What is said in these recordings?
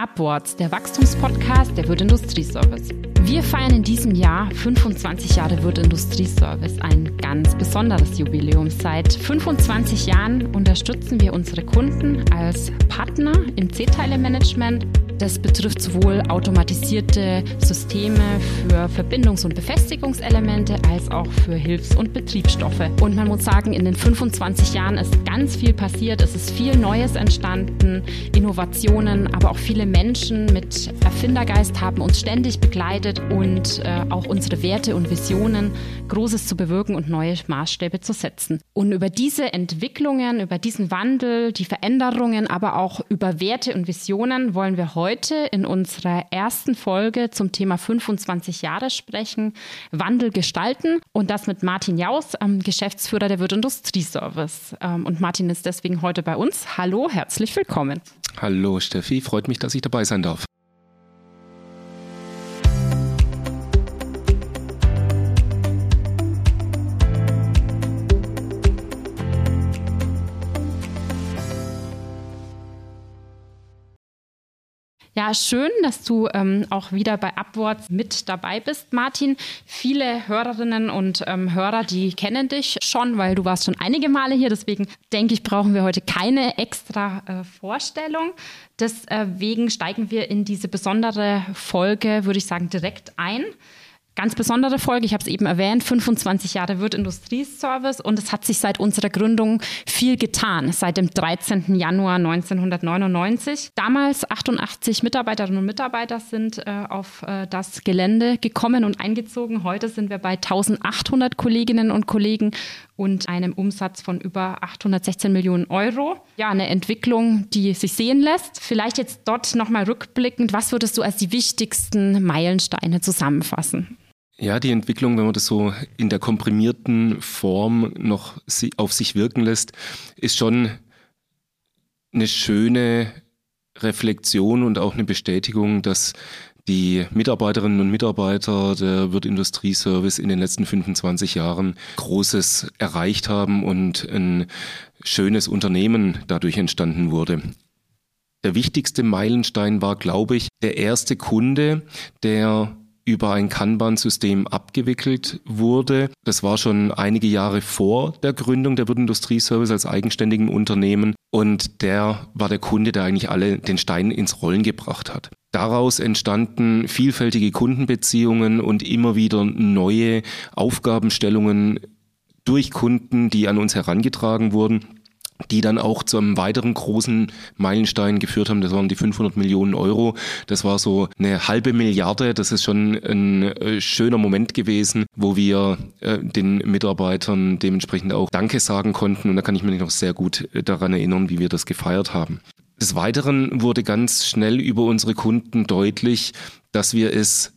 Upwards, der Wachstumspodcast der Wirt Industrieservice. Wir feiern in diesem Jahr 25 Jahre Wirt Industrieservice, ein ganz besonderes Jubiläum. Seit 25 Jahren unterstützen wir unsere Kunden als Partner im C-Teile-Management das betrifft sowohl automatisierte Systeme für Verbindungs- und Befestigungselemente als auch für Hilfs- und Betriebsstoffe. Und man muss sagen, in den 25 Jahren ist ganz viel passiert. Es ist viel Neues entstanden, Innovationen, aber auch viele Menschen mit Erfindergeist haben uns ständig begleitet und äh, auch unsere Werte und Visionen Großes zu bewirken und neue Maßstäbe zu setzen. Und über diese Entwicklungen, über diesen Wandel, die Veränderungen, aber auch über Werte und Visionen wollen wir heute heute in unserer ersten Folge zum Thema 25 Jahre sprechen, Wandel gestalten und das mit Martin Jaus, ähm, Geschäftsführer der Wirt Industrieservice. Ähm, und Martin ist deswegen heute bei uns. Hallo, herzlich willkommen. Hallo Steffi, freut mich, dass ich dabei sein darf. Ja, schön, dass du ähm, auch wieder bei Upwards mit dabei bist, Martin. Viele Hörerinnen und ähm, Hörer, die kennen dich schon, weil du warst schon einige Male hier. Deswegen denke ich, brauchen wir heute keine extra äh, Vorstellung. Deswegen steigen wir in diese besondere Folge, würde ich sagen, direkt ein ganz besondere Folge. Ich habe es eben erwähnt, 25 Jahre Wirt Industrieservice und es hat sich seit unserer Gründung viel getan, seit dem 13. Januar 1999. Damals 88 Mitarbeiterinnen und Mitarbeiter sind äh, auf äh, das Gelände gekommen und eingezogen. Heute sind wir bei 1800 Kolleginnen und Kollegen und einem Umsatz von über 816 Millionen Euro. Ja, eine Entwicklung, die sich sehen lässt. Vielleicht jetzt dort nochmal rückblickend, was würdest du als die wichtigsten Meilensteine zusammenfassen? Ja, die Entwicklung, wenn man das so in der komprimierten Form noch auf sich wirken lässt, ist schon eine schöne Reflexion und auch eine Bestätigung, dass die Mitarbeiterinnen und Mitarbeiter der Wirt Industrieservice in den letzten 25 Jahren Großes erreicht haben und ein schönes Unternehmen dadurch entstanden wurde. Der wichtigste Meilenstein war, glaube ich, der erste Kunde, der über ein Kanban-System abgewickelt wurde. Das war schon einige Jahre vor der Gründung der Wirt Industrieservice als eigenständigen Unternehmen und der war der Kunde, der eigentlich alle den Stein ins Rollen gebracht hat. Daraus entstanden vielfältige Kundenbeziehungen und immer wieder neue Aufgabenstellungen durch Kunden, die an uns herangetragen wurden die dann auch zu einem weiteren großen Meilenstein geführt haben. Das waren die 500 Millionen Euro. Das war so eine halbe Milliarde. Das ist schon ein äh, schöner Moment gewesen, wo wir äh, den Mitarbeitern dementsprechend auch Danke sagen konnten. Und da kann ich mich noch sehr gut äh, daran erinnern, wie wir das gefeiert haben. Des Weiteren wurde ganz schnell über unsere Kunden deutlich, dass wir es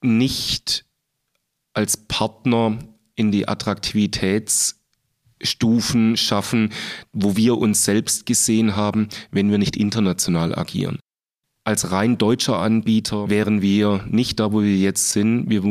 nicht als Partner in die Attraktivitäts Stufen schaffen, wo wir uns selbst gesehen haben, wenn wir nicht international agieren. Als rein deutscher Anbieter wären wir nicht da, wo wir jetzt sind. Wir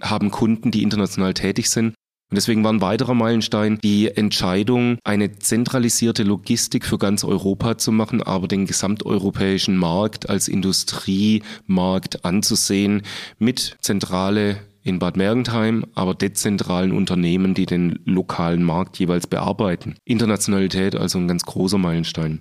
haben Kunden, die international tätig sind. Und deswegen war ein weiterer Meilenstein die Entscheidung, eine zentralisierte Logistik für ganz Europa zu machen, aber den gesamteuropäischen Markt als Industriemarkt anzusehen mit zentrale in Bad Mergentheim, aber dezentralen Unternehmen, die den lokalen Markt jeweils bearbeiten. Internationalität also ein ganz großer Meilenstein.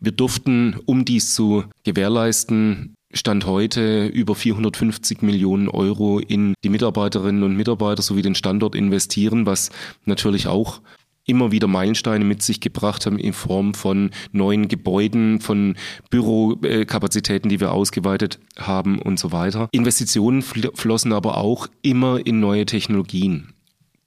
Wir durften, um dies zu gewährleisten, Stand heute über 450 Millionen Euro in die Mitarbeiterinnen und Mitarbeiter sowie den Standort investieren, was natürlich auch immer wieder Meilensteine mit sich gebracht haben in Form von neuen Gebäuden, von Bürokapazitäten, die wir ausgeweitet haben und so weiter. Investitionen flossen aber auch immer in neue Technologien.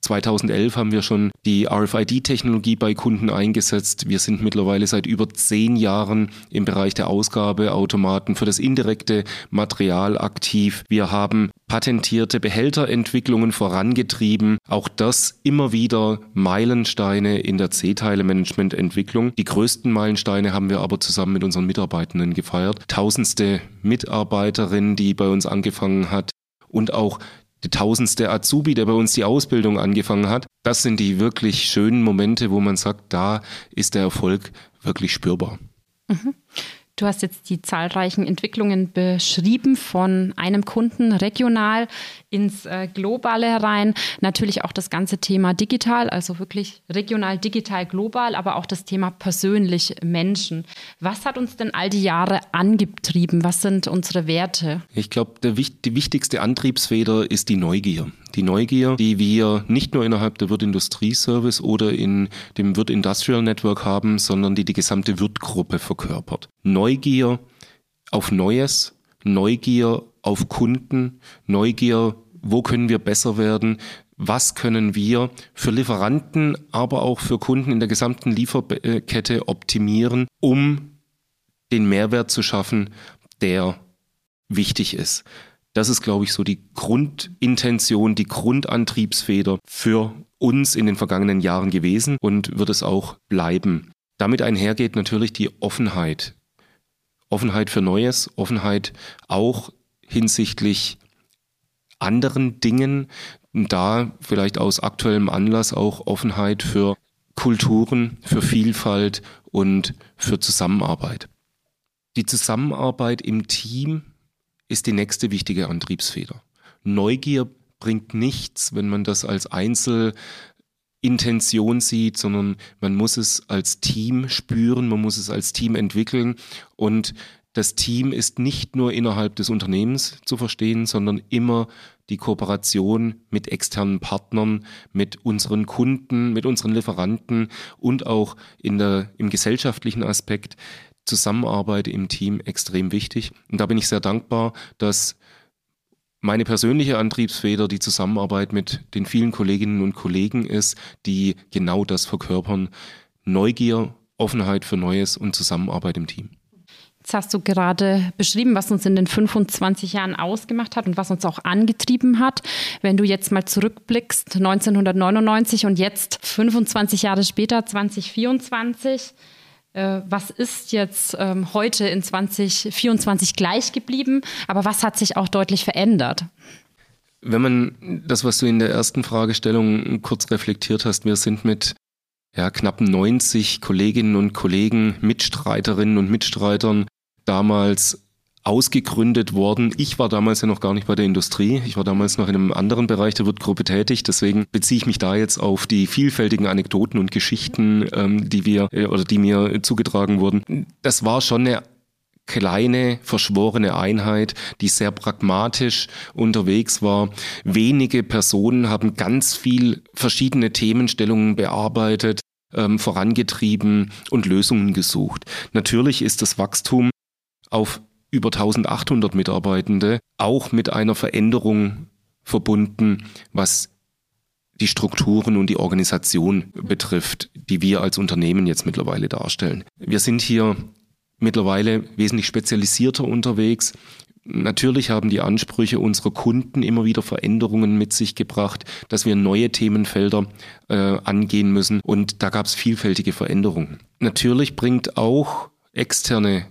2011 haben wir schon die RFID-Technologie bei Kunden eingesetzt. Wir sind mittlerweile seit über zehn Jahren im Bereich der Ausgabeautomaten für das indirekte Material aktiv. Wir haben patentierte Behälterentwicklungen vorangetrieben. Auch das immer wieder Meilensteine in der C-Teile-Management-Entwicklung. Die größten Meilensteine haben wir aber zusammen mit unseren Mitarbeitenden gefeiert. Tausendste Mitarbeiterin, die bei uns angefangen hat und auch der tausendste Azubi, der bei uns die Ausbildung angefangen hat. Das sind die wirklich schönen Momente, wo man sagt, da ist der Erfolg wirklich spürbar. Mhm. Du hast jetzt die zahlreichen Entwicklungen beschrieben von einem Kunden regional ins äh, Globale herein. Natürlich auch das ganze Thema digital, also wirklich regional, digital, global, aber auch das Thema persönlich Menschen. Was hat uns denn all die Jahre angetrieben? Was sind unsere Werte? Ich glaube, die wichtigste Antriebsfeder ist die Neugier. Die Neugier, die wir nicht nur innerhalb der Wirt Industrie Service oder in dem Wirt Industrial Network haben, sondern die die gesamte Wirt-Gruppe verkörpert. Neugier auf Neues, Neugier auf Kunden, Neugier, wo können wir besser werden, was können wir für Lieferanten, aber auch für Kunden in der gesamten Lieferkette optimieren, um den Mehrwert zu schaffen, der wichtig ist. Das ist, glaube ich, so die Grundintention, die Grundantriebsfeder für uns in den vergangenen Jahren gewesen und wird es auch bleiben. Damit einhergeht natürlich die Offenheit. Offenheit für Neues, Offenheit auch hinsichtlich anderen Dingen, da vielleicht aus aktuellem Anlass auch Offenheit für Kulturen, für Vielfalt und für Zusammenarbeit. Die Zusammenarbeit im Team ist die nächste wichtige Antriebsfeder. Neugier bringt nichts, wenn man das als Einzelintention sieht, sondern man muss es als Team spüren, man muss es als Team entwickeln und das Team ist nicht nur innerhalb des Unternehmens zu verstehen, sondern immer die Kooperation mit externen Partnern, mit unseren Kunden, mit unseren Lieferanten und auch in der, im gesellschaftlichen Aspekt Zusammenarbeit im Team extrem wichtig. Und da bin ich sehr dankbar, dass meine persönliche Antriebsfeder die Zusammenarbeit mit den vielen Kolleginnen und Kollegen ist, die genau das verkörpern. Neugier, Offenheit für Neues und Zusammenarbeit im Team. Jetzt hast du gerade beschrieben, was uns in den 25 Jahren ausgemacht hat und was uns auch angetrieben hat. Wenn du jetzt mal zurückblickst, 1999 und jetzt 25 Jahre später, 2024, äh, was ist jetzt ähm, heute in 2024 gleich geblieben, aber was hat sich auch deutlich verändert? Wenn man das, was du in der ersten Fragestellung kurz reflektiert hast, wir sind mit ja, knapp 90 Kolleginnen und Kollegen, Mitstreiterinnen und Mitstreitern damals ausgegründet worden. Ich war damals ja noch gar nicht bei der Industrie. Ich war damals noch in einem anderen Bereich der Wirtgruppe tätig. Deswegen beziehe ich mich da jetzt auf die vielfältigen Anekdoten und Geschichten, ähm, die wir äh, oder die mir zugetragen wurden. Das war schon eine kleine, verschworene Einheit, die sehr pragmatisch unterwegs war. Wenige Personen haben ganz viel verschiedene Themenstellungen bearbeitet, ähm, vorangetrieben und Lösungen gesucht. Natürlich ist das Wachstum auf über 1800 Mitarbeitende, auch mit einer Veränderung verbunden, was die Strukturen und die Organisation betrifft, die wir als Unternehmen jetzt mittlerweile darstellen. Wir sind hier mittlerweile wesentlich spezialisierter unterwegs. Natürlich haben die Ansprüche unserer Kunden immer wieder Veränderungen mit sich gebracht, dass wir neue Themenfelder äh, angehen müssen und da gab es vielfältige Veränderungen. Natürlich bringt auch externe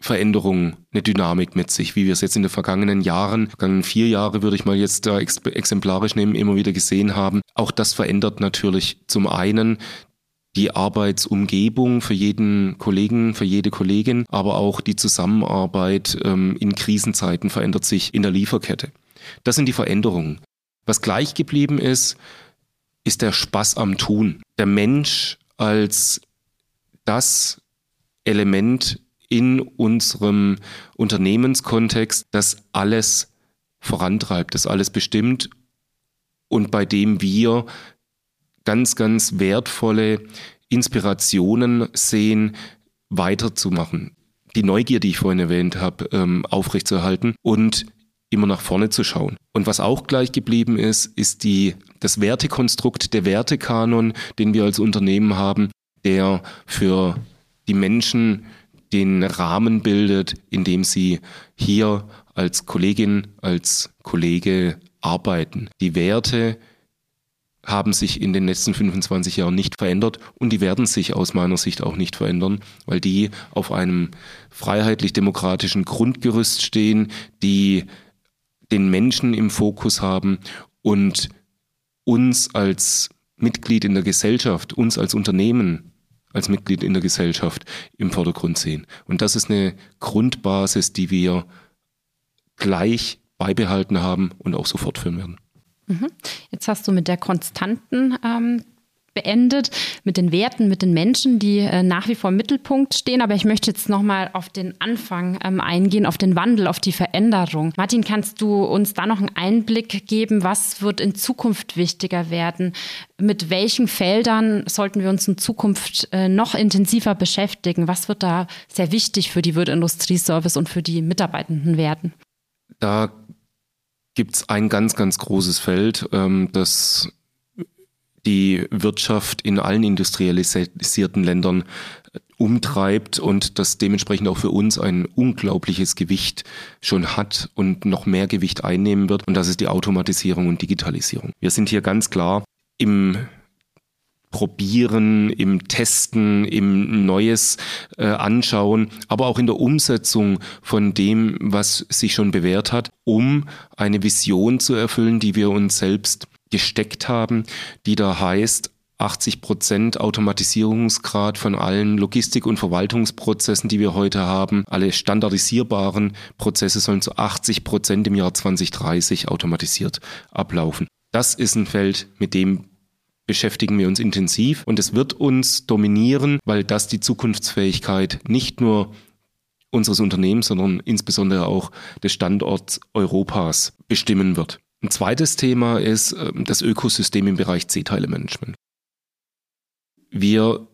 Veränderung, eine Dynamik mit sich, wie wir es jetzt in den vergangenen Jahren, vergangenen vier Jahre würde ich mal jetzt da exemplarisch nehmen, immer wieder gesehen haben. Auch das verändert natürlich zum einen die Arbeitsumgebung für jeden Kollegen, für jede Kollegin, aber auch die Zusammenarbeit ähm, in Krisenzeiten verändert sich in der Lieferkette. Das sind die Veränderungen. Was gleich geblieben ist, ist der Spaß am Tun. Der Mensch als das Element in unserem Unternehmenskontext, das alles vorantreibt, das alles bestimmt und bei dem wir ganz, ganz wertvolle Inspirationen sehen, weiterzumachen. Die Neugier, die ich vorhin erwähnt habe, ähm, aufrechtzuerhalten und immer nach vorne zu schauen. Und was auch gleich geblieben ist, ist die, das Wertekonstrukt, der Wertekanon, den wir als Unternehmen haben, der für die Menschen den Rahmen bildet, in dem sie hier als Kollegin, als Kollege arbeiten. Die Werte haben sich in den letzten 25 Jahren nicht verändert und die werden sich aus meiner Sicht auch nicht verändern, weil die auf einem freiheitlich-demokratischen Grundgerüst stehen, die den Menschen im Fokus haben und uns als Mitglied in der Gesellschaft, uns als Unternehmen als Mitglied in der Gesellschaft im Vordergrund sehen. Und das ist eine Grundbasis, die wir gleich beibehalten haben und auch so fortführen werden. Mhm. Jetzt hast du mit der konstanten ähm, beendet, mit den Werten, mit den Menschen, die äh, nach wie vor im Mittelpunkt stehen. Aber ich möchte jetzt nochmal auf den Anfang ähm, eingehen, auf den Wandel, auf die Veränderung. Martin, kannst du uns da noch einen Einblick geben? Was wird in Zukunft wichtiger werden? Mit welchen Feldern sollten wir uns in Zukunft äh, noch intensiver beschäftigen? Was wird da sehr wichtig für die Wirt Industrieservice und für die Mitarbeitenden werden? Da gibt es ein ganz, ganz großes Feld, ähm, das die Wirtschaft in allen industrialisierten Ländern äh, umtreibt und das dementsprechend auch für uns ein unglaubliches Gewicht schon hat und noch mehr Gewicht einnehmen wird. Und das ist die Automatisierung und Digitalisierung. Wir sind hier ganz klar im Probieren, im Testen, im Neues äh, anschauen, aber auch in der Umsetzung von dem, was sich schon bewährt hat, um eine Vision zu erfüllen, die wir uns selbst gesteckt haben, die da heißt, 80 Prozent Automatisierungsgrad von allen Logistik- und Verwaltungsprozessen, die wir heute haben. Alle standardisierbaren Prozesse sollen zu 80 Prozent im Jahr 2030 automatisiert ablaufen. Das ist ein Feld, mit dem beschäftigen wir uns intensiv und es wird uns dominieren, weil das die Zukunftsfähigkeit nicht nur unseres Unternehmens, sondern insbesondere auch des Standorts Europas bestimmen wird. Ein zweites Thema ist ähm, das Ökosystem im Bereich C-Teile-Management. Wir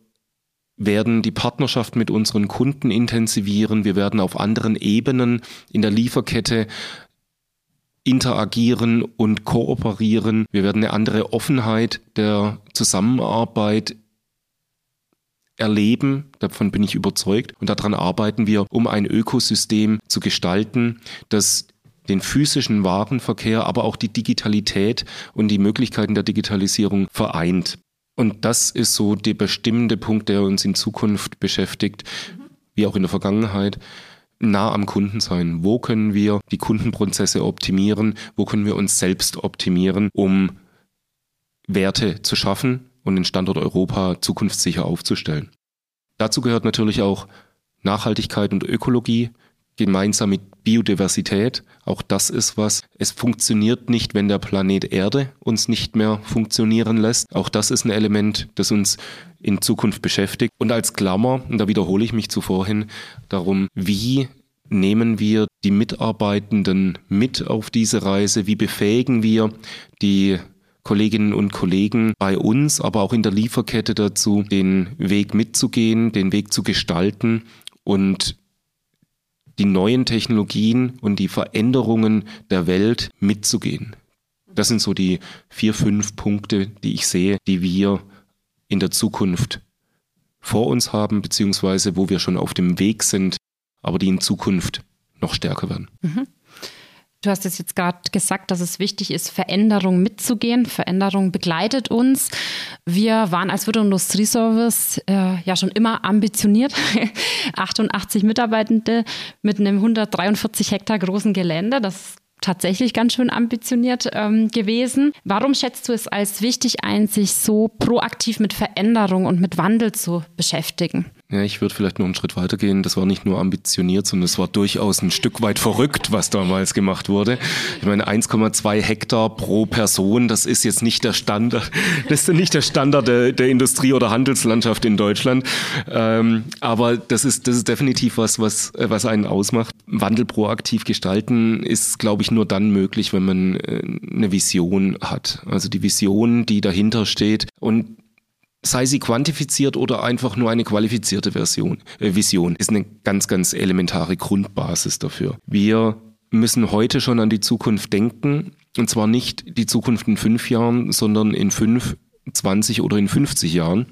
werden die Partnerschaft mit unseren Kunden intensivieren. Wir werden auf anderen Ebenen in der Lieferkette interagieren und kooperieren. Wir werden eine andere Offenheit der Zusammenarbeit erleben. Davon bin ich überzeugt. Und daran arbeiten wir, um ein Ökosystem zu gestalten, das den physischen Warenverkehr, aber auch die Digitalität und die Möglichkeiten der Digitalisierung vereint. Und das ist so der bestimmende Punkt, der uns in Zukunft beschäftigt, wie auch in der Vergangenheit nah am Kunden sein. Wo können wir die Kundenprozesse optimieren? Wo können wir uns selbst optimieren, um Werte zu schaffen und den Standort Europa zukunftssicher aufzustellen? Dazu gehört natürlich auch Nachhaltigkeit und Ökologie gemeinsam mit Biodiversität. Auch das ist was. Es funktioniert nicht, wenn der Planet Erde uns nicht mehr funktionieren lässt. Auch das ist ein Element, das uns in Zukunft beschäftigt. Und als Klammer, und da wiederhole ich mich zuvorhin, darum, wie nehmen wir die Mitarbeitenden mit auf diese Reise? Wie befähigen wir die Kolleginnen und Kollegen bei uns, aber auch in der Lieferkette dazu, den Weg mitzugehen, den Weg zu gestalten und die neuen Technologien und die Veränderungen der Welt mitzugehen. Das sind so die vier, fünf Punkte, die ich sehe, die wir in der Zukunft vor uns haben, beziehungsweise wo wir schon auf dem Weg sind, aber die in Zukunft noch stärker werden. Mhm. Du hast es jetzt gerade gesagt, dass es wichtig ist, Veränderung mitzugehen. Veränderung begleitet uns. Wir waren als und Industrieservice äh, ja schon immer ambitioniert. 88 Mitarbeitende mit einem 143 Hektar großen Gelände. Das tatsächlich ganz schön ambitioniert ähm, gewesen. Warum schätzt du es als wichtig ein, sich so proaktiv mit Veränderung und mit Wandel zu beschäftigen? Ja, ich würde vielleicht noch einen Schritt weiter gehen. Das war nicht nur ambitioniert, sondern es war durchaus ein Stück weit verrückt, was damals gemacht wurde. Ich meine, 1,2 Hektar pro Person, das ist jetzt nicht der Standard, das ist nicht der Standard der, der Industrie- oder Handelslandschaft in Deutschland. Ähm, aber das ist, das ist definitiv was, was, was einen ausmacht. Wandel proaktiv gestalten ist, glaube ich, nur dann möglich, wenn man äh, eine Vision hat. Also die Vision, die dahinter steht. Und sei sie quantifiziert oder einfach nur eine qualifizierte Version, äh, Vision, ist eine ganz, ganz elementare Grundbasis dafür. Wir müssen heute schon an die Zukunft denken. Und zwar nicht die Zukunft in fünf Jahren, sondern in fünf, 20 oder in 50 Jahren.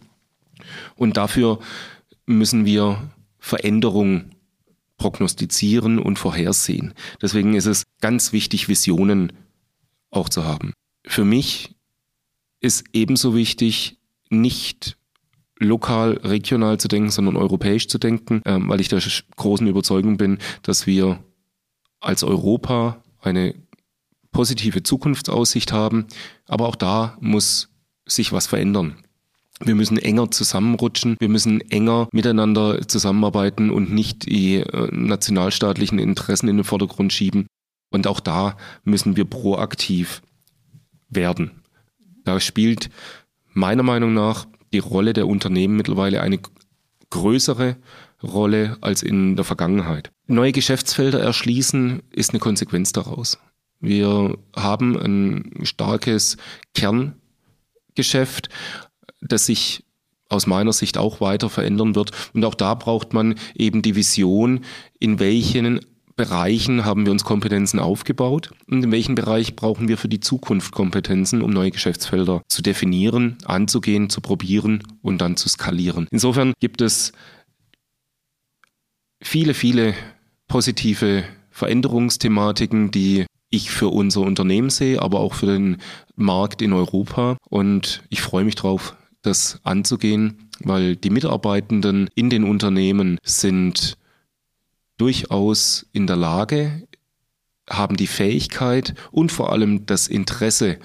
Und dafür müssen wir Veränderung prognostizieren und vorhersehen. Deswegen ist es ganz wichtig, Visionen auch zu haben. Für mich ist ebenso wichtig, nicht lokal, regional zu denken, sondern europäisch zu denken, ähm, weil ich der großen Überzeugung bin, dass wir als Europa eine positive Zukunftsaussicht haben. Aber auch da muss sich was verändern. Wir müssen enger zusammenrutschen, wir müssen enger miteinander zusammenarbeiten und nicht die äh, nationalstaatlichen Interessen in den Vordergrund schieben. Und auch da müssen wir proaktiv werden. Da spielt meiner Meinung nach die Rolle der Unternehmen mittlerweile eine größere Rolle als in der Vergangenheit. Neue Geschäftsfelder erschließen ist eine Konsequenz daraus. Wir haben ein starkes Kerngeschäft, das sich aus meiner Sicht auch weiter verändern wird. Und auch da braucht man eben die Vision, in welchen Bereichen haben wir uns Kompetenzen aufgebaut und in welchem Bereich brauchen wir für die Zukunft Kompetenzen, um neue Geschäftsfelder zu definieren, anzugehen, zu probieren und dann zu skalieren. Insofern gibt es viele, viele positive Veränderungsthematiken, die ich für unser Unternehmen sehe, aber auch für den Markt in Europa. Und ich freue mich darauf, das anzugehen, weil die Mitarbeitenden in den Unternehmen sind durchaus in der Lage, haben die Fähigkeit und vor allem das Interesse,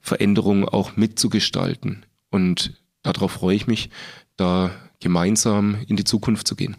Veränderungen auch mitzugestalten. Und darauf freue ich mich, da gemeinsam in die Zukunft zu gehen.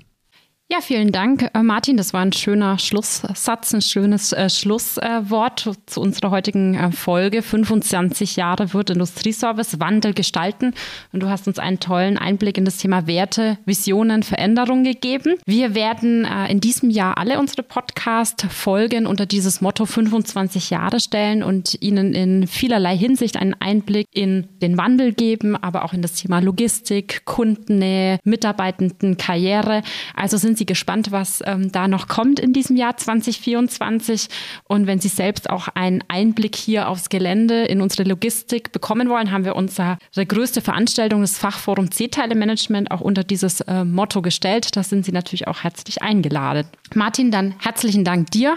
Ja, vielen Dank, äh, Martin. Das war ein schöner Schlusssatz, ein schönes äh, Schlusswort äh, zu unserer heutigen äh, Folge. 25 Jahre wird Industrieservice Wandel gestalten. Und du hast uns einen tollen Einblick in das Thema Werte, Visionen, Veränderung gegeben. Wir werden äh, in diesem Jahr alle unsere Podcast-Folgen unter dieses Motto 25 Jahre stellen und Ihnen in vielerlei Hinsicht einen Einblick in den Wandel geben, aber auch in das Thema Logistik, Kundennähe, Mitarbeitenden, Karriere. Also sind Sie gespannt, was ähm, da noch kommt in diesem Jahr 2024. Und wenn Sie selbst auch einen Einblick hier aufs Gelände in unsere Logistik bekommen wollen, haben wir unsere größte Veranstaltung, das Fachforum C-Teile-Management, auch unter dieses äh, Motto gestellt. Da sind Sie natürlich auch herzlich eingeladen. Martin, dann herzlichen Dank dir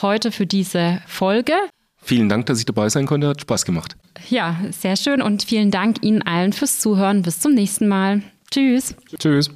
heute für diese Folge. Vielen Dank, dass ich dabei sein konnte. Hat Spaß gemacht. Ja, sehr schön und vielen Dank Ihnen allen fürs Zuhören. Bis zum nächsten Mal. Tschüss. Tschüss.